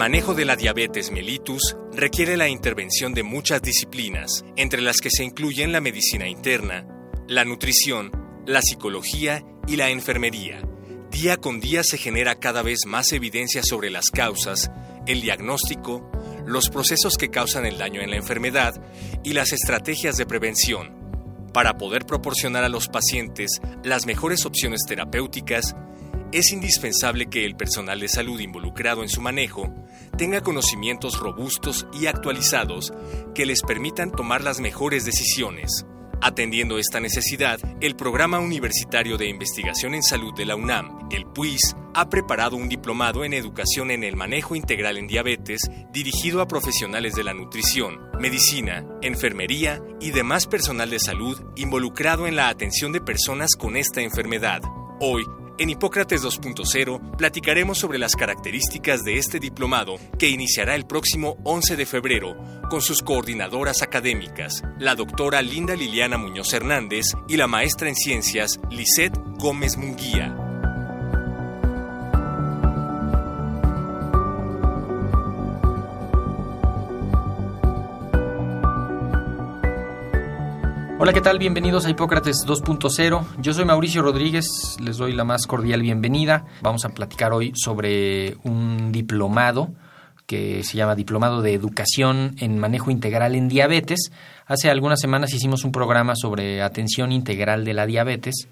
Manejo de la diabetes mellitus requiere la intervención de muchas disciplinas, entre las que se incluyen la medicina interna, la nutrición, la psicología y la enfermería. Día con día se genera cada vez más evidencia sobre las causas, el diagnóstico, los procesos que causan el daño en la enfermedad y las estrategias de prevención, para poder proporcionar a los pacientes las mejores opciones terapéuticas es indispensable que el personal de salud involucrado en su manejo tenga conocimientos robustos y actualizados que les permitan tomar las mejores decisiones. Atendiendo esta necesidad, el Programa Universitario de Investigación en Salud de la UNAM, el PUIS, ha preparado un diplomado en Educación en el Manejo Integral en Diabetes dirigido a profesionales de la nutrición, medicina, enfermería y demás personal de salud involucrado en la atención de personas con esta enfermedad. Hoy, en Hipócrates 2.0 platicaremos sobre las características de este diplomado que iniciará el próximo 11 de febrero con sus coordinadoras académicas, la doctora Linda Liliana Muñoz Hernández y la maestra en ciencias Lisette Gómez Munguía. Hola, ¿qué tal? Bienvenidos a Hipócrates 2.0. Yo soy Mauricio Rodríguez, les doy la más cordial bienvenida. Vamos a platicar hoy sobre un diplomado que se llama Diplomado de Educación en Manejo Integral en Diabetes. Hace algunas semanas hicimos un programa sobre atención integral de la diabetes.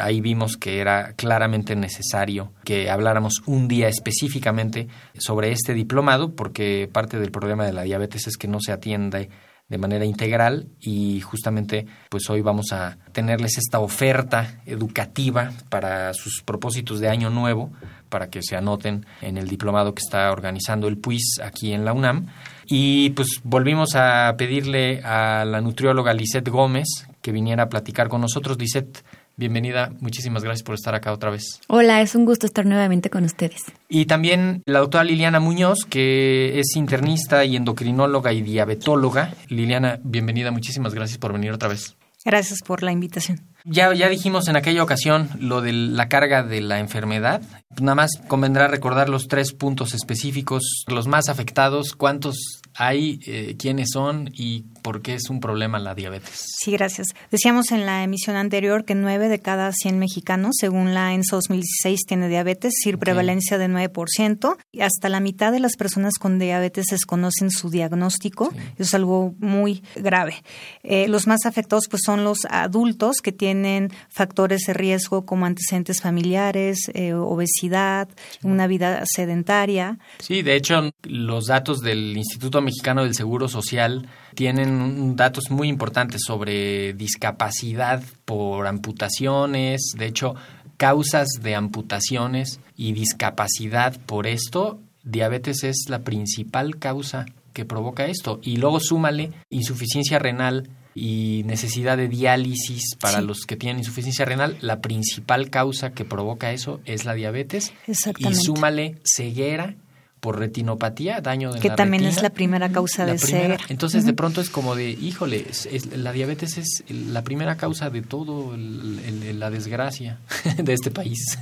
Ahí vimos que era claramente necesario que habláramos un día específicamente sobre este diplomado, porque parte del problema de la diabetes es que no se atiende de manera integral y justamente pues hoy vamos a tenerles esta oferta educativa para sus propósitos de año nuevo para que se anoten en el diplomado que está organizando el PUIS aquí en la UNAM. Y pues volvimos a pedirle a la nutrióloga Lisette Gómez que viniera a platicar con nosotros. Lisette Bienvenida, muchísimas gracias por estar acá otra vez. Hola, es un gusto estar nuevamente con ustedes. Y también la doctora Liliana Muñoz, que es internista y endocrinóloga y diabetóloga. Liliana, bienvenida, muchísimas gracias por venir otra vez. Gracias por la invitación. Ya, ya dijimos en aquella ocasión lo de la carga de la enfermedad. Nada más convendrá recordar los tres puntos específicos, los más afectados, cuántos hay, eh, quiénes son y por qué es un problema la diabetes. Sí, gracias. Decíamos en la emisión anterior que 9 de cada 100 mexicanos, según la ENSA 2016, tiene diabetes, es decir, prevalencia de 9%. Y hasta la mitad de las personas con diabetes desconocen su diagnóstico. Eso es algo muy grave. Eh, los más afectados pues son los adultos que tienen factores de riesgo como antecedentes familiares, eh, obesidad, una vida sedentaria. Sí, de hecho, los datos del Instituto Mexicano del Seguro Social tienen datos muy importantes sobre discapacidad por amputaciones, de hecho, causas de amputaciones y discapacidad por esto, diabetes es la principal causa que provoca esto. Y luego súmale insuficiencia renal y necesidad de diálisis para los que tienen insuficiencia renal, la principal causa que provoca eso es la diabetes. Y súmale ceguera por retinopatía, daño de que la también retina. es la primera causa La de ceguera. Entonces, de pronto es como de, híjole, es- es- la diabetes es la primera causa de todo el- el- la desgracia de este país.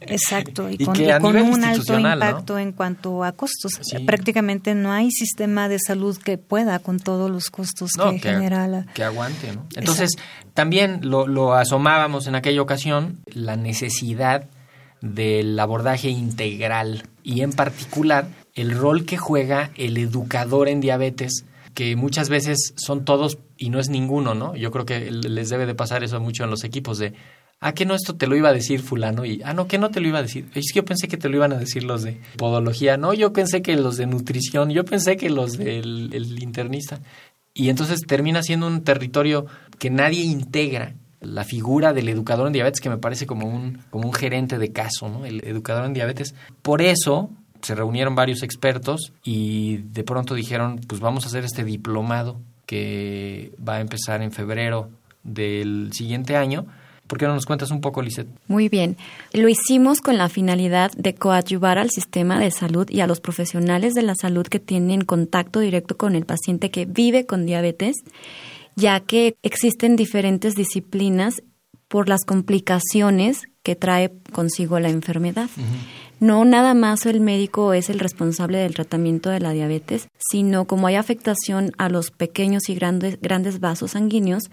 Exacto, y, Y con, que y a con nivel un alto impacto en cuanto a costos. Sí. Prácticamente no hay sistema de salud que pueda con todos los costos No, que, que, genera la... que aguante, ¿no? Entonces, también lo, lo asomábamos en aquella ocasión, la necesidad del abordaje integral y en particular el rol que juega el educador en diabetes, que muchas veces son todos y no es ninguno, ¿no? Yo creo que les debe de pasar eso mucho en los equipos de, ah, que no, esto te lo iba a decir fulano y, ah, no, que no te lo iba a decir. Es que yo pensé que te lo iban a decir los de podología, no, yo pensé que los de nutrición, yo pensé que los del el internista. Y entonces termina siendo un territorio que nadie integra. La figura del educador en diabetes, que me parece como un, como un gerente de caso, ¿no? El educador en diabetes. Por eso, se reunieron varios expertos y de pronto dijeron, pues vamos a hacer este diplomado que va a empezar en febrero del siguiente año. ¿Por qué no nos cuentas un poco, Lisette? Muy bien. Lo hicimos con la finalidad de coadyuvar al sistema de salud y a los profesionales de la salud que tienen contacto directo con el paciente que vive con diabetes, ya que existen diferentes disciplinas por las complicaciones que trae consigo la enfermedad. No nada más el médico es el responsable del tratamiento de la diabetes, sino como hay afectación a los pequeños y grandes, grandes vasos sanguíneos,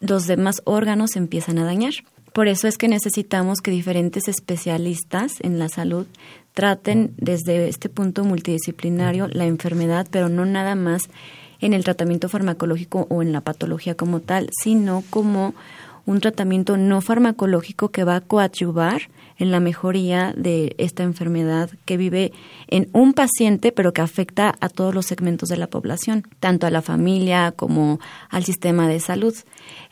los demás órganos se empiezan a dañar. Por eso es que necesitamos que diferentes especialistas en la salud traten desde este punto multidisciplinario la enfermedad, pero no nada más en el tratamiento farmacológico o en la patología como tal, sino como un tratamiento no farmacológico que va a coadyuvar en la mejoría de esta enfermedad que vive en un paciente, pero que afecta a todos los segmentos de la población, tanto a la familia como al sistema de salud.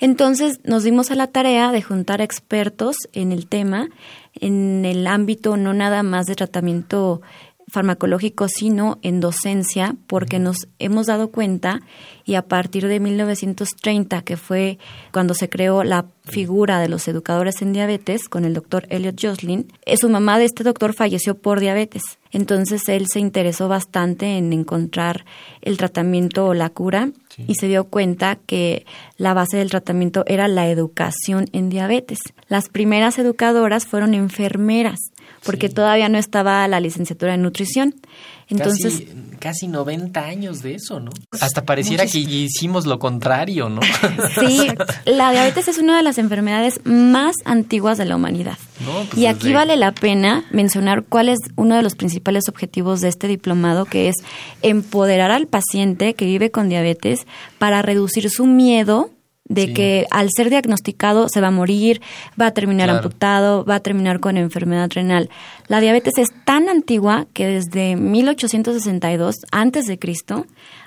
Entonces nos dimos a la tarea de juntar expertos en el tema, en el ámbito no nada más de tratamiento farmacológico, sino en docencia, porque nos hemos dado cuenta y a partir de 1930, que fue cuando se creó la figura de los educadores en diabetes con el doctor Elliot Joslin, eh, su mamá de este doctor falleció por diabetes. Entonces él se interesó bastante en encontrar el tratamiento o la cura y se dio cuenta que la base del tratamiento era la educación en diabetes. Las primeras educadoras fueron enfermeras porque todavía no estaba la licenciatura en nutrición. Entonces, casi, casi 90 años de eso, ¿no? Hasta pareciera que hicimos lo contrario, ¿no? Sí, la diabetes es una de las enfermedades más antiguas de la humanidad. pues y aquí vale la pena mencionar cuál es uno de los principales objetivos de este diplomado, que es empoderar al paciente que vive con diabetes para reducir su miedo de que al ser diagnosticado se va a morir, va a terminar amputado, va a terminar con enfermedad renal. La diabetes es tan antigua que desde 1862 antes de Cristo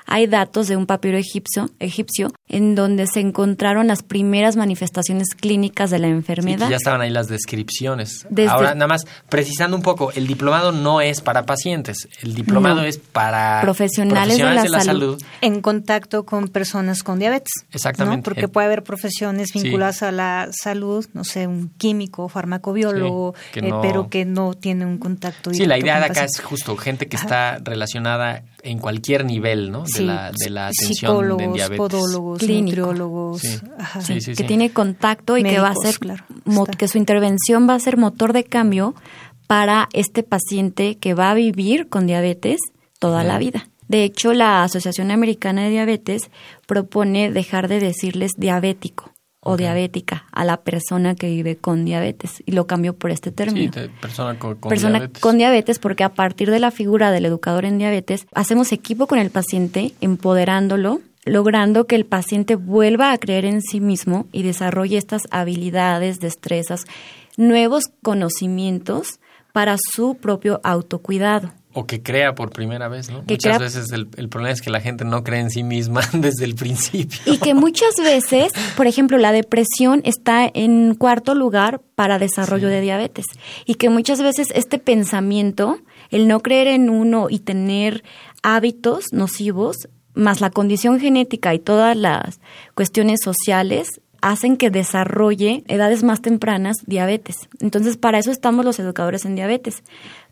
hay datos de un papiro egipcio, egipcio en donde se encontraron las primeras manifestaciones clínicas de la enfermedad. ya estaban ahí las descripciones. Ahora, nada más, precisando un poco, el diplomado no es para pacientes, el diplomado es para profesionales, de, la, salud. En contacto con personas con diabetes. Exactamente. Porque puede haber profesiones vinculadas a la salud, no sé, un químico, farmacobiólogo, eh, pero que no tiene un contacto directo. Sí, la idea de acá es justo gente que está relacionada en cualquier nivel, ¿no? De, la, de la atención de diabetes. podólogos, nutriólogos, que tiene contacto y que va a ser que su intervención va a ser motor de cambio para este paciente que va a vivir con diabetes toda la vida. De hecho, la Asociación Americana de Diabetes propone dejar de decirles diabético o diabética a la persona que vive con diabetes y lo cambió por este término. Sí, persona con, persona diabetes. con diabetes porque a partir de la figura del educador en diabetes hacemos equipo con el paciente empoderándolo logrando que el paciente vuelva a creer en sí mismo y desarrolle estas habilidades, destrezas, nuevos conocimientos para su propio autocuidado. O que crea por primera vez, ¿no? muchas veces el, problema es que la gente no cree en sí misma desde el principio. Y que muchas veces, por ejemplo, la depresión está en cuarto lugar para desarrollo de diabetes. Y que muchas veces este pensamiento, el no creer en uno y tener hábitos nocivos, más la condición genética y todas las cuestiones sociales, hacen que desarrolle edades más tempranas diabetes. Entonces, para eso estamos los educadores en diabetes,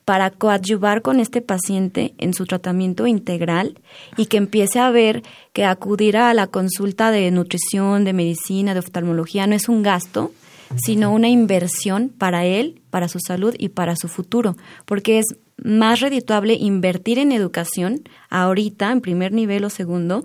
para coadyuvar con este paciente en su tratamiento integral y que empiece a ver que acudir a la consulta de nutrición, de medicina, de oftalmología no es un gasto, sino una inversión para él, para su salud y para su futuro, porque es más redituable invertir en educación ahorita, en primer nivel o segundo,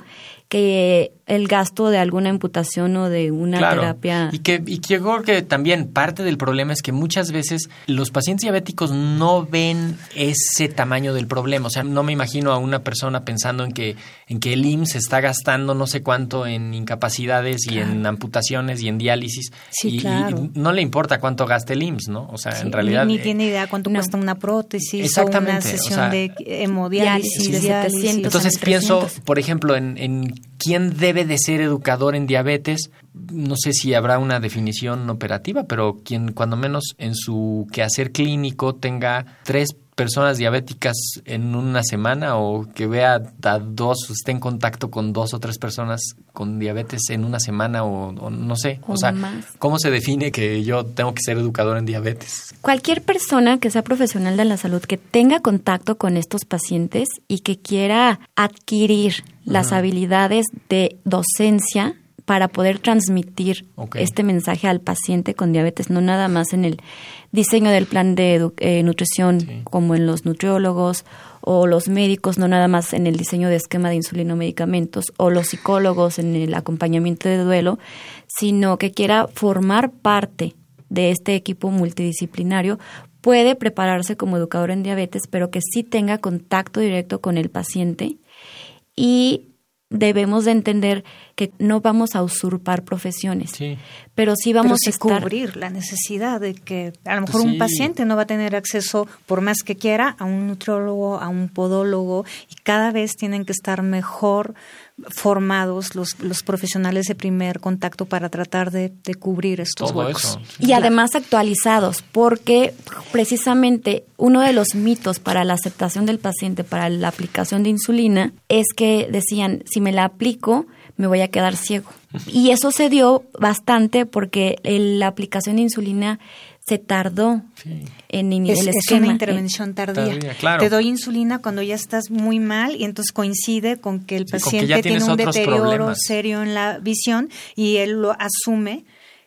que el gasto de alguna imputación o de una terapia. Y que, y que yo creo que también parte del problema es que muchas veces los pacientes diabéticos no ven ese tamaño del problema. O sea, no me imagino a una persona pensando en que, en que el IMSS está gastando no sé cuánto en incapacidades y en amputaciones y en diálisis. Sí, y, no le importa cuánto gaste el IMSS, ¿no? O sea, en realidad. Ni, tiene idea cuánto cuesta una prótesis o una sesión de hemodiálisis. Entonces pienso, por ejemplo, en, en quién debe de ser educador en diabetes. No sé si habrá una definición operativa, pero quien cuando menos en su quehacer clínico tenga tres personas diabéticas en una semana o que vea a dos, esté en contacto con dos o tres personas con diabetes en una semana o, no sé? O, sea, ¿cómo se define que yo tengo que ser educador en diabetes? Cualquier persona que sea profesional de la salud, que tenga contacto con estos pacientes y que quiera adquirir las habilidades de docencia para poder transmitir este mensaje al paciente con diabetes, no nada más en el diseño del plan de eh, nutrición como en los nutriólogos o los médicos, no nada más en el diseño de esquema de insulina o medicamentos o los psicólogos en el acompañamiento de duelo, sino que quiera formar parte de este equipo multidisciplinario, puede prepararse como educador en diabetes, pero que sí tenga contacto directo con el paciente y debemos de entender que no vamos a usurpar profesiones, pero sí vamos a cubrir la necesidad de que a lo mejor un paciente no va a tener acceso, por más que quiera, a un nutriólogo, a un podólogo, y cada vez tienen que estar mejor formados los, los profesionales de primer contacto para tratar de, cubrir estos huecos. Y además actualizados, porque precisamente uno de los mitos para la aceptación del paciente para la aplicación de insulina es que decían, si me la aplico, me voy a quedar ciego. Y eso se dio bastante porque la aplicación de insulina se tardó en es, el Es una intervención tardía. Te doy insulina cuando ya estás muy mal y entonces coincide con que el paciente tiene un deterioro serio en la visión y él lo asume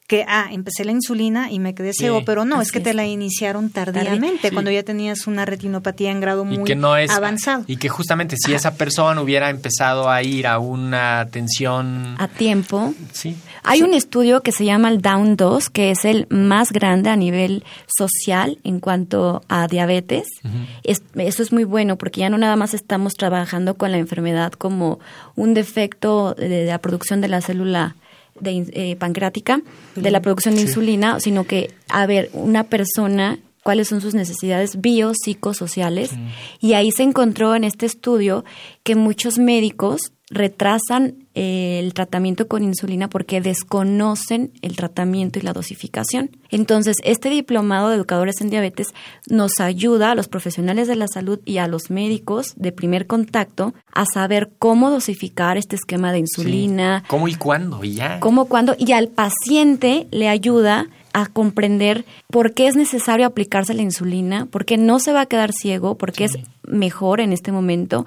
que, ah, empecé la insulina y me quedé ciego, pero no, es que te la iniciaron tardíamente, cuando ya tenías una retinopatía en grado muy avanzado. Y que justamente si esa persona hubiera empezado a ir a una atención... A tiempo. Sí. Hay un estudio que se llama el Down 2, que es el más grande a nivel social en cuanto a diabetes. eso es muy bueno porque ya no nada más estamos trabajando con la enfermedad como un defecto de la producción de la célula de, eh, pancreática, de la producción de insulina, sino que, a ver, una persona cuáles son sus necesidades biopsicosociales y ahí se encontró en este estudio que muchos médicos retrasan eh, el tratamiento con insulina porque desconocen el tratamiento y la dosificación. Entonces, este diplomado de educadores en diabetes nos ayuda a los profesionales de la salud y a los médicos de primer contacto a saber cómo dosificar este esquema de insulina. ¿Cómo y cuándo? Y ya. ¿Cómo, cuándo? Y al paciente le ayuda a comprender por qué es necesario aplicarse la insulina, por qué no se va a quedar ciego, por qué es mejor en este momento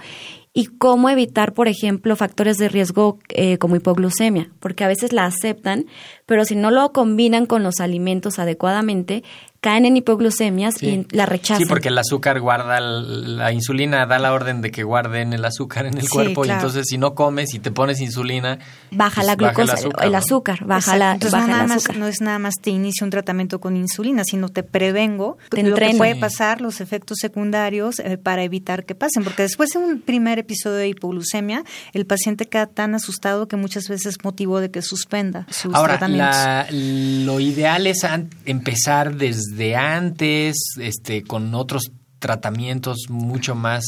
y cómo evitar, por ejemplo, factores de riesgo eh, como hipoglucemia, porque a veces la aceptan, pero si no lo combinan con los alimentos adecuadamente, caen en hipoglucemias y la rechazan. Sí, porque el azúcar guarda, la insulina da la orden de que guarden el azúcar en el cuerpo y entonces si no comes y te pones insulina... Baja pues la glucosa, el azúcar, baja la entonces no, nada Más, no es nada más te inicio un tratamiento con insulina, sino te prevengo te lo que puede pasar, los efectos secundarios eh, para evitar que pasen, porque después de un primer episodio de hipoglucemia, el paciente queda tan asustado que muchas veces es motivo de que suspenda sus Ahora, tratamientos. lo ideal es empezar desde antes, este, con otros tratamientos mucho más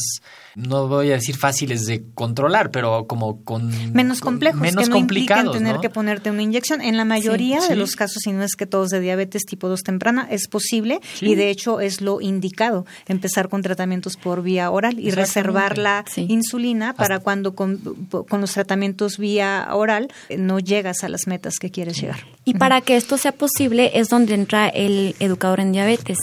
no voy a decir fáciles de controlar, pero como con menos complejos, menos que no complicados, tener que ponerte una inyección. En la mayoría de los casos, si no es que todos de diabetes tipo 2 temprana, es posible y de hecho es lo indicado empezar con tratamientos por vía oral y reservar la insulina para cuando con, los tratamientos vía oral eh, no llegas a las metas que quieres llegar. Y para que esto sea posible es donde entra el educador en diabetes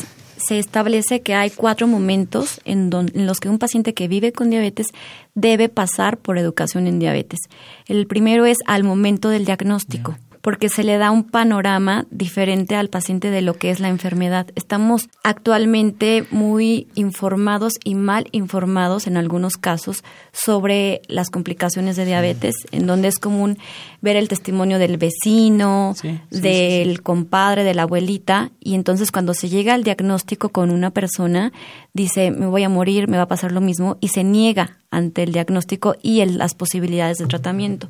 se establece que hay cuatro momentos en, los que un paciente que vive con diabetes debe pasar por educación en diabetes. El primero es al momento del diagnóstico porque se le da un panorama diferente al paciente de lo que es la enfermedad. Estamos actualmente muy informados y mal informados en algunos casos sobre las complicaciones de diabetes, en donde es común ver el testimonio del vecino, del compadre, de la abuelita, y entonces cuando se llega al diagnóstico con una persona, dice, me voy a morir, me va a pasar lo mismo, y se niega ante el diagnóstico y las posibilidades de tratamiento.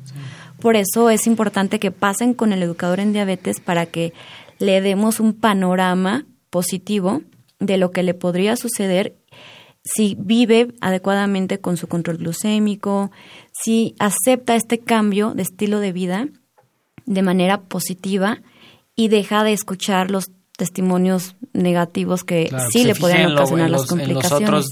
Por eso es importante que pasen con el educador en diabetes para que le demos un panorama positivo de lo que le podría suceder si vive adecuadamente con su control glucémico, si acepta este cambio de estilo de vida de manera positiva y deja de escuchar los testimonios negativos que Claro, sí le pueden ocasionar en las los- en los complicaciones. otros,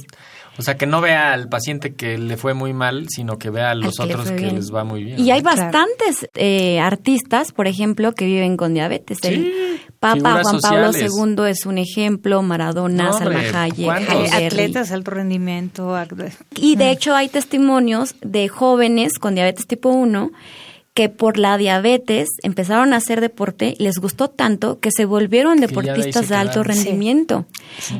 o sea, que no vea al paciente que le fue muy mal, sino que vea a los al otros que les va muy bien. Y hay bastantes eh, artistas, por ejemplo, que viven con diabetes. El Papa figuras Juan Pablo sociales. II es un ejemplo, Maradona, No, Salma Hayek. Atletas, alto rendimiento. Y de hecho hay testimonios de jóvenes con diabetes tipo 1 que por la diabetes empezaron a hacer deporte y les gustó tanto que se volvieron de deportistas de alto rendimiento.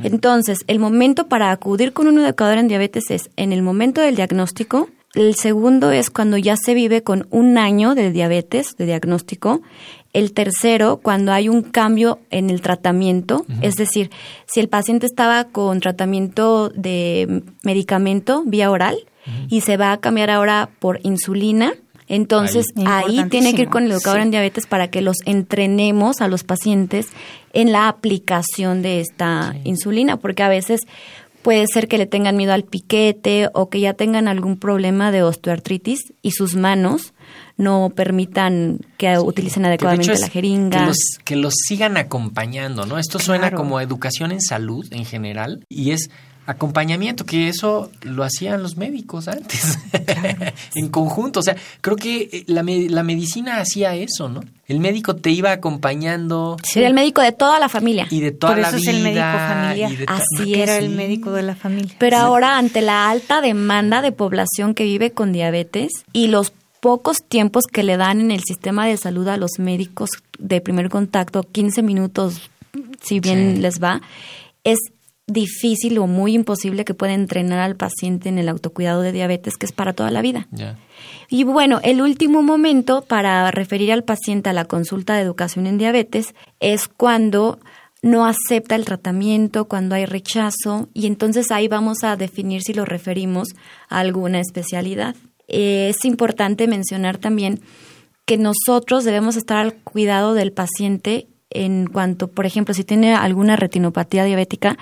Entonces, el momento para acudir con un educador en diabetes es en el momento del diagnóstico. El segundo es cuando ya se vive con un año de diabetes, de diagnóstico. El tercero, cuando hay un cambio en el tratamiento, es decir, si el paciente estaba con tratamiento de medicamento vía oral y se va a cambiar ahora por insulina, entonces Ahí. ahí, tiene que ir con el educador sí. en diabetes para que los entrenemos a los pacientes en la aplicación de esta insulina, porque a veces puede ser que le tengan miedo al piquete o que ya tengan algún problema de osteoartritis y sus manos no permitan que utilicen adecuadamente la jeringa. Que los, que los sigan acompañando, ¿no? Esto suena como educación en salud en general y es acompañamiento, que eso lo hacían los médicos antes, en conjunto. O sea, creo que eh, la, me- la medicina hacía eso, ¿no? El médico te iba acompañando Sería el médico de toda la familia. y de toda Por la eso es vida. el médico familiar. y de ta- Así era es. el médico de la familia. Pero ahora, ante la alta demanda de población que vive con diabetes y los pocos tiempos que le dan en el sistema de salud a los médicos de primer contacto, 15 minutos, si bien Sí. les va, es difícil o muy imposible que pueda entrenar al paciente en el autocuidado de diabetes, que es para toda la vida. Y bueno, el último momento para referir al paciente a la consulta de educación en diabetes es cuando no acepta el tratamiento, cuando hay rechazo, y entonces ahí vamos a definir si lo referimos a alguna especialidad. Eh, es importante mencionar también que nosotros debemos estar al cuidado del paciente en cuanto, por ejemplo, si tiene alguna retinopatía diabética,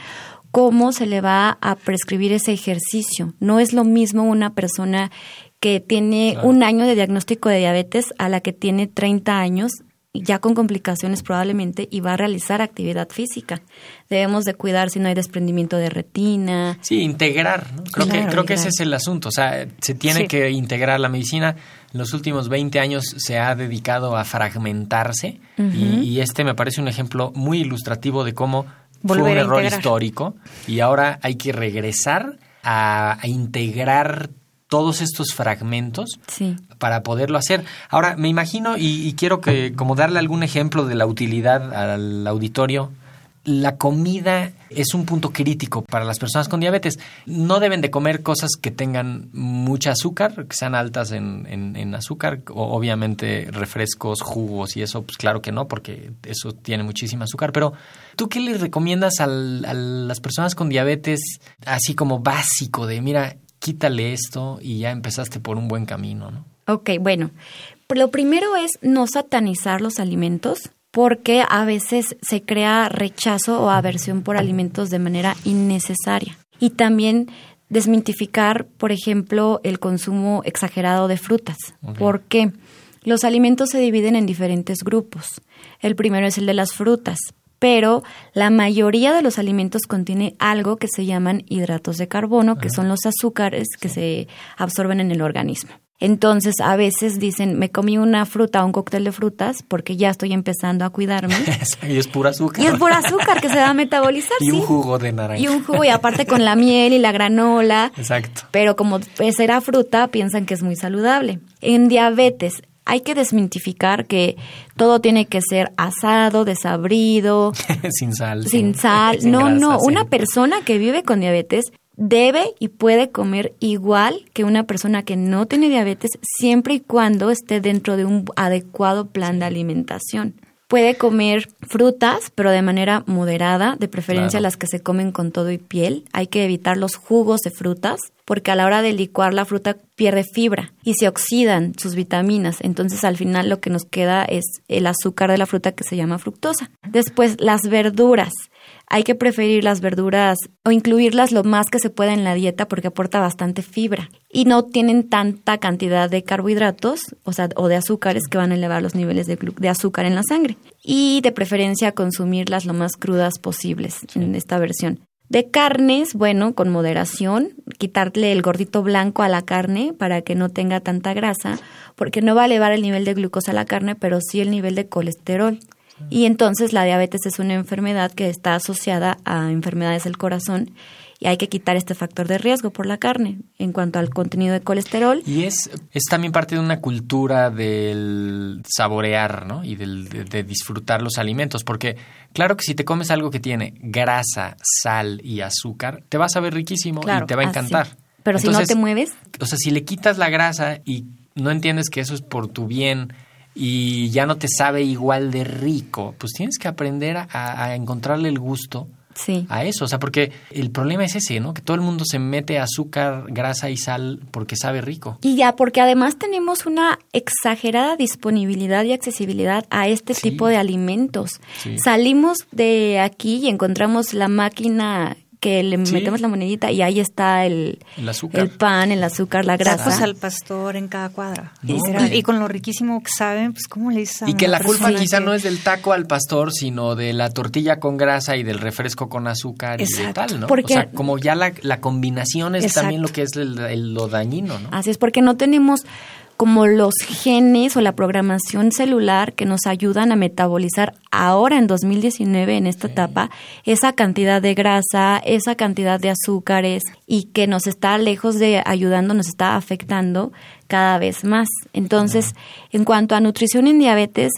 cómo se le va a prescribir ese ejercicio. No es lo mismo una persona que tiene Claro. un año de diagnóstico de diabetes a la que tiene 30 años ya con complicaciones probablemente y va a realizar actividad física. Debemos de cuidar si no hay desprendimiento de retina. Sí, integrar, ¿no? Creo, que, creo que ese es el asunto. O sea, se tiene Sí. que integrar la medicina. En los últimos 20 años se ha dedicado a fragmentarse y, y este me parece un ejemplo muy ilustrativo de cómo fue un error integrar. histórico y ahora hay que regresar a, a integrar todos estos fragmentos Sí. para poderlo hacer. Ahora, me imagino y, y quiero que como darle algún ejemplo de la utilidad al auditorio. La comida es un punto crítico para las personas con diabetes. No deben de comer cosas que tengan mucha azúcar, que sean altas en, en- en azúcar, o obviamente refrescos, jugos y eso, pues claro que no, porque eso tiene muchísima azúcar. Pero, ¿tú qué le recomiendas al- a las personas con diabetes, así como básico, de mira, quítale esto y ya empezaste por un buen camino, ¿no? Ok, bueno. Lo primero es no satanizar los alimentos porque a veces se crea rechazo o aversión por alimentos de manera innecesaria. Y también desmitificar, por ejemplo, el consumo exagerado de frutas. Ok. ¿Por qué? Los alimentos se dividen en diferentes grupos. El primero es el de las frutas, pero la mayoría de los alimentos contiene algo que se llaman hidratos de carbono, que son los azúcares que se absorben en el organismo. Entonces, a veces dicen, me comí una fruta o un cóctel de frutas porque ya estoy empezando a cuidarme. y es pura azúcar. y es pura azúcar que se va a metabolizar, Y un ¿sí? jugo de naranja. Y un jugo, y aparte con la miel y la granola. Exacto. Pero como era fruta, piensan que es muy saludable. En diabetes hay que desmitificar que todo tiene que ser asado, desabrido, sin sal. sin sal. sin no, grasa, no. sí. Una persona que vive con diabetes debe y puede comer igual que una persona que no tiene diabetes siempre y cuando esté dentro de un adecuado plan de alimentación. Puede comer frutas, pero de manera moderada, de preferencia Claro. las que se comen con todo y piel. Hay que evitar los jugos de frutas, porque a la hora de licuar la fruta pierde fibra y se oxidan sus vitaminas. Entonces al final lo que nos queda es el azúcar de la fruta que se llama fructosa. Después las verduras. Hay que preferir las verduras o incluirlas lo más que se pueda en la dieta porque aporta bastante fibra y no tienen tanta cantidad de carbohidratos, o sea, o de azúcares que van a elevar los niveles de, de azúcar en la sangre. Y de preferencia consumirlas lo más crudas posibles en esta versión. De carnes, bueno, con moderación, quitarle el gordito blanco a la carne para que no tenga tanta grasa, porque no va a elevar el nivel de glucosa a la carne, pero sí el nivel de colesterol. Y entonces la diabetes es una enfermedad que está asociada a enfermedades del corazón y hay que quitar este factor de riesgo por la carne en cuanto al contenido de colesterol. Y es, es también parte de una cultura del saborear, ¿no? Y del, de, disfrutar los alimentos, porque claro que si te comes algo que tiene grasa, sal y azúcar, te vas a ver riquísimo y te va a encantar. Pero si no te mueves. O sea, si le quitas la grasa y no entiendes que eso es por tu bien y ya no te sabe igual de rico, pues tienes que aprender a, a encontrarle el gusto sí. a eso. O sea, porque el problema es ese, ¿no? Que todo el mundo se mete azúcar, grasa y sal porque sabe rico. Y ya, porque además tenemos una exagerada disponibilidad y accesibilidad a este tipo de alimentos. Salimos de aquí y encontramos la máquina que le metemos la monedita y ahí está el, el, pan, el azúcar, la grasa. Tacos al pastor en cada cuadra. y con lo riquísimo que saben, pues cómo le dicen. Y que la culpa quizá no es del taco al pastor, sino de la tortilla con grasa y del refresco con azúcar y de tal, ¿no? Porque, o sea, como ya la, la combinación es también lo que es lo dañino, ¿no? Así es, porque no tenemos como los genes o la programación celular que nos ayudan a metabolizar ahora en 2019, en esta etapa, esa cantidad de grasa, esa cantidad de azúcares y que nos está lejos de ayudando, nos está afectando cada vez más. Entonces, en cuanto a nutrición en diabetes,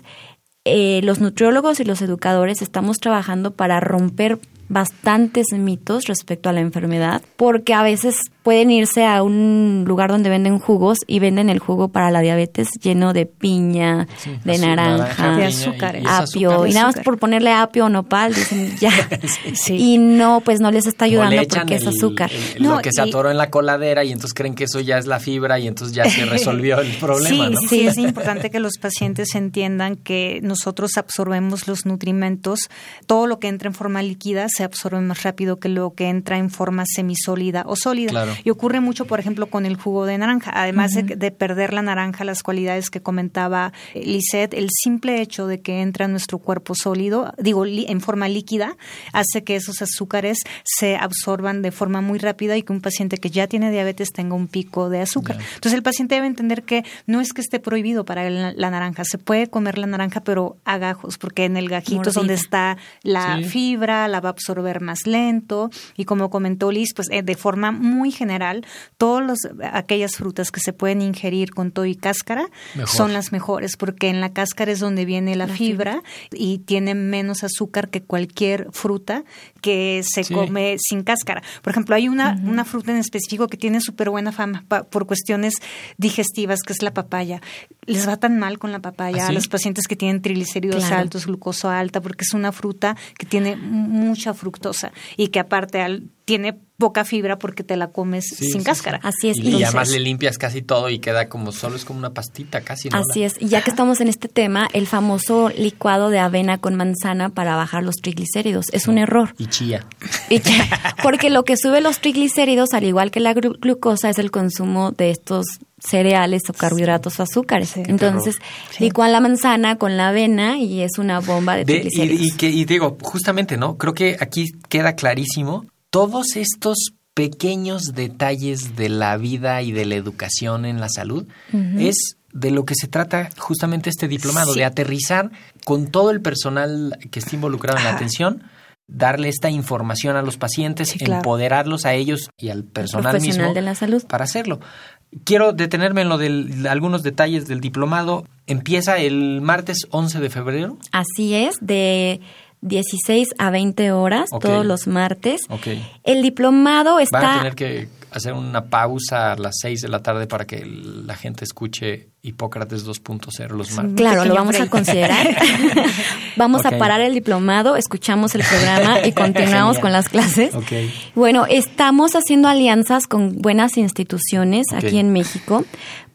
eh, los nutriólogos y los educadores estamos trabajando para romper bastantes mitos respecto a la enfermedad, porque a veces pueden irse a un lugar donde venden jugos y venden el jugo para la diabetes lleno de piña, de naranja, de azúcar, apio, y nada más por ponerle apio o nopal, dicen ya. Y no, pues no les está ayudando porque es azúcar. lo que se atoró en la coladera y entonces creen que eso ya es la fibra y entonces ya se resolvió el problema. Sí, sí, es importante que los pacientes entiendan que nosotros absorbemos los nutrimentos, todo lo que entra en forma líquida se absorbe más rápido que lo que entra en forma semisólida o sólida. Y ocurre mucho, por ejemplo, con el jugo de naranja. Además de, perder la naranja, las cualidades que comentaba Lisette, el simple hecho de que entra en nuestro cuerpo sólido, digo, en forma líquida, hace que esos azúcares se absorban de forma muy rápida y que un paciente que ya tiene diabetes tenga un pico de azúcar. Entonces, el paciente debe entender que no es que esté prohibido para la, naranja, se puede comer la naranja, pero a gajos, porque en el gajito es donde está la fibra, la va a absorber más lento. Y como comentó Liz, pues eh, de forma muy general, todas aquellas frutas que se pueden ingerir con todo y cáscara son las mejores porque en la cáscara es donde viene la, fibra, y tiene menos azúcar que cualquier fruta que se come sin cáscara. Por ejemplo, hay una, una fruta en específico que tiene súper buena fama por cuestiones digestivas, que es la papaya. Les va tan mal con la papaya ¿Ah, a los pacientes que tienen triglicéridos altos, glucosa alta, porque es una fruta que tiene mucha fructosa y que aparte al, tiene poca fibra porque te la comes sin cáscara. Así es. Y, además le limpias casi todo y queda como solo es como una pastita casi. Así es. Y ya que estamos en este tema, el famoso licuado de avena con manzana para bajar los triglicéridos es un error. Y chía. porque lo que sube los triglicéridos, al igual que la glucosa, es el consumo de estos cereales o carbohidratos o azúcares. Entonces, licuan la manzana con la avena y es una bomba de, triglicéridos. Y, que, y digo, justamente, ¿no? Creo que aquí queda clarísimo todos estos pequeños detalles de la vida y de la educación en la salud es de lo que se trata justamente este diplomado, de aterrizar con todo el personal que esté involucrado en la atención, darle esta información a los pacientes, empoderarlos a ellos y al personal mismo de la salud para hacerlo. Quiero detenerme en lo de algunos detalles del diplomado. Empieza el martes 11 de febrero. Así es, de 16 a 20 horas todos los martes. El diplomado está... Van a tener que hacer una pausa a las 6 de la tarde para que la gente escuche Hipócrates 2.0 los martes. Claro, lo vamos a considerar. vamos a parar el diplomado, escuchamos el programa y continuamos con las clases. Bueno, estamos haciendo alianzas con buenas instituciones aquí en México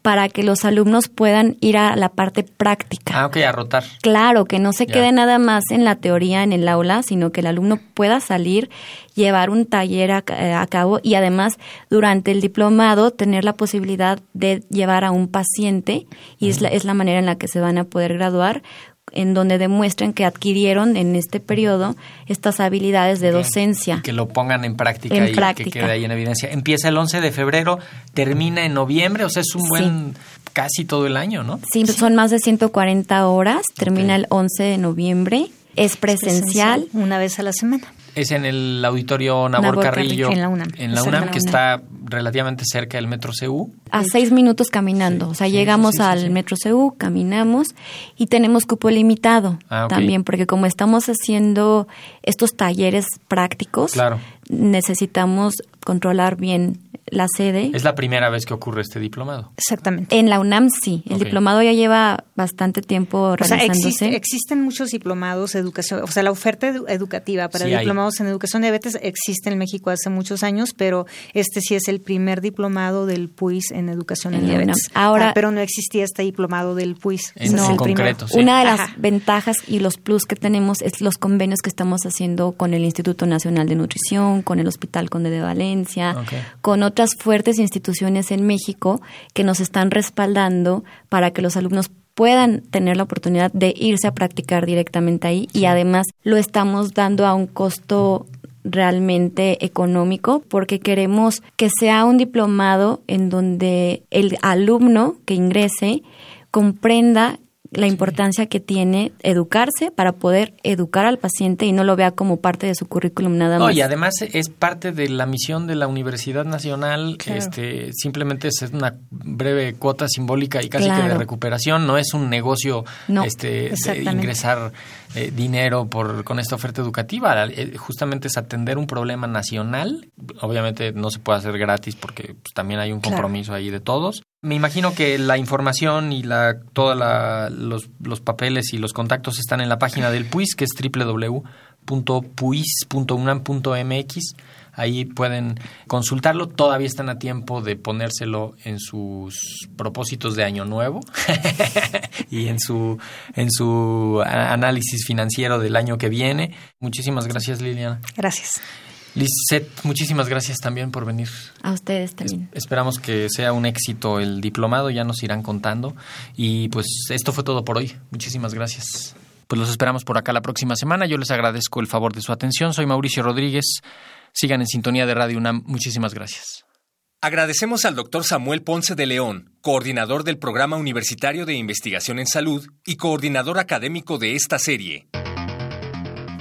para que los alumnos puedan ir a la parte práctica. Ah, ok, a rotar. Claro, que no se quede nada más en la teoría, en el aula, sino que el alumno pueda salir, llevar un taller a, eh, a cabo y además durante el diplomado tener la posibilidad de llevar a un paciente y es la, es la manera en la que se van a poder graduar en donde demuestren que adquirieron en este periodo estas habilidades de docencia. Que lo pongan en práctica En y práctica. que quede ahí en evidencia. Empieza el 11 de febrero, termina en noviembre, o sea, es un Sí. buen casi todo el año, ¿no? Sí, son más de 140 horas, termina el 11 de noviembre, es presencial. Una vez a la semana. Es en el auditorio Nabor, Nabor Carrillo, Carrillo, en la UNAM. en la UNAM, que está relativamente cerca del Metro CU. a seis minutos caminando. o sea, sí, llegamos sí, al. Metro CU, caminamos y tenemos cupo limitado Ah, también, porque como estamos haciendo estos talleres prácticos, Claro. necesitamos controlar bien la sede. Es la primera vez que ocurre este diplomado. Exactamente. En la UNAM sí, el diplomado ya lleva bastante tiempo O sea, realizándose. existe- existen muchos diplomados de educación, o sea, la oferta edu- educativa para Sí hay. diplomados en educación de diabetes existe en México hace muchos años, pero este sí es el primer diplomado del PUIS en educación en, En la UNAM. diabetes. Ahora- Ah, pero no existía este diplomado del PUIS. En- es en el primero. concreto, sí. Una de las Ajá. ventajas y los plus que tenemos es los convenios que estamos haciendo con el Instituto Nacional de Nutrición, con el Hospital Conde de Valencia, con otras fuertes instituciones en México que nos están respaldando para que los alumnos puedan tener la oportunidad de irse a practicar directamente ahí. Y además lo estamos dando a un costo realmente económico porque queremos que sea un diplomado en donde el alumno que ingrese comprenda la importancia que tiene educarse para poder educar al paciente y no lo vea como parte de su currículum nada No, más. y además es parte de la misión de la Universidad Nacional. Claro. Este, simplemente es una breve cuota simbólica y casi que de recuperación. No es un negocio No, este, de ingresar eh, dinero por con esta oferta educativa. Eh, justamente es atender un problema nacional. Obviamente no se puede hacer gratis porque pues, también hay un Claro. compromiso ahí de todos. Me imagino que la información y la todos los, los papeles y los contactos están en la página del PUIS, que es www.puis.unam.mx. Ahí pueden consultarlo. Todavía están a tiempo de ponérselo en sus propósitos de año nuevo y en su en su análisis financiero del año que viene. Muchísimas gracias, Liliana. Gracias. Lisette, muchísimas gracias también por venir. A ustedes también. Esperamos que sea un éxito el diplomado, ya nos irán contando. Y pues esto fue todo por hoy. Muchísimas gracias. Pues los esperamos por acá la próxima semana. Yo les agradezco el favor de su atención. Soy Mauricio Rodríguez. Sigan en sintonía de Radio UNAM. Muchísimas gracias. Agradecemos al doctor Samuel Ponce de León, coordinador del Programa Universitario de Investigación en Salud y coordinador académico de esta serie.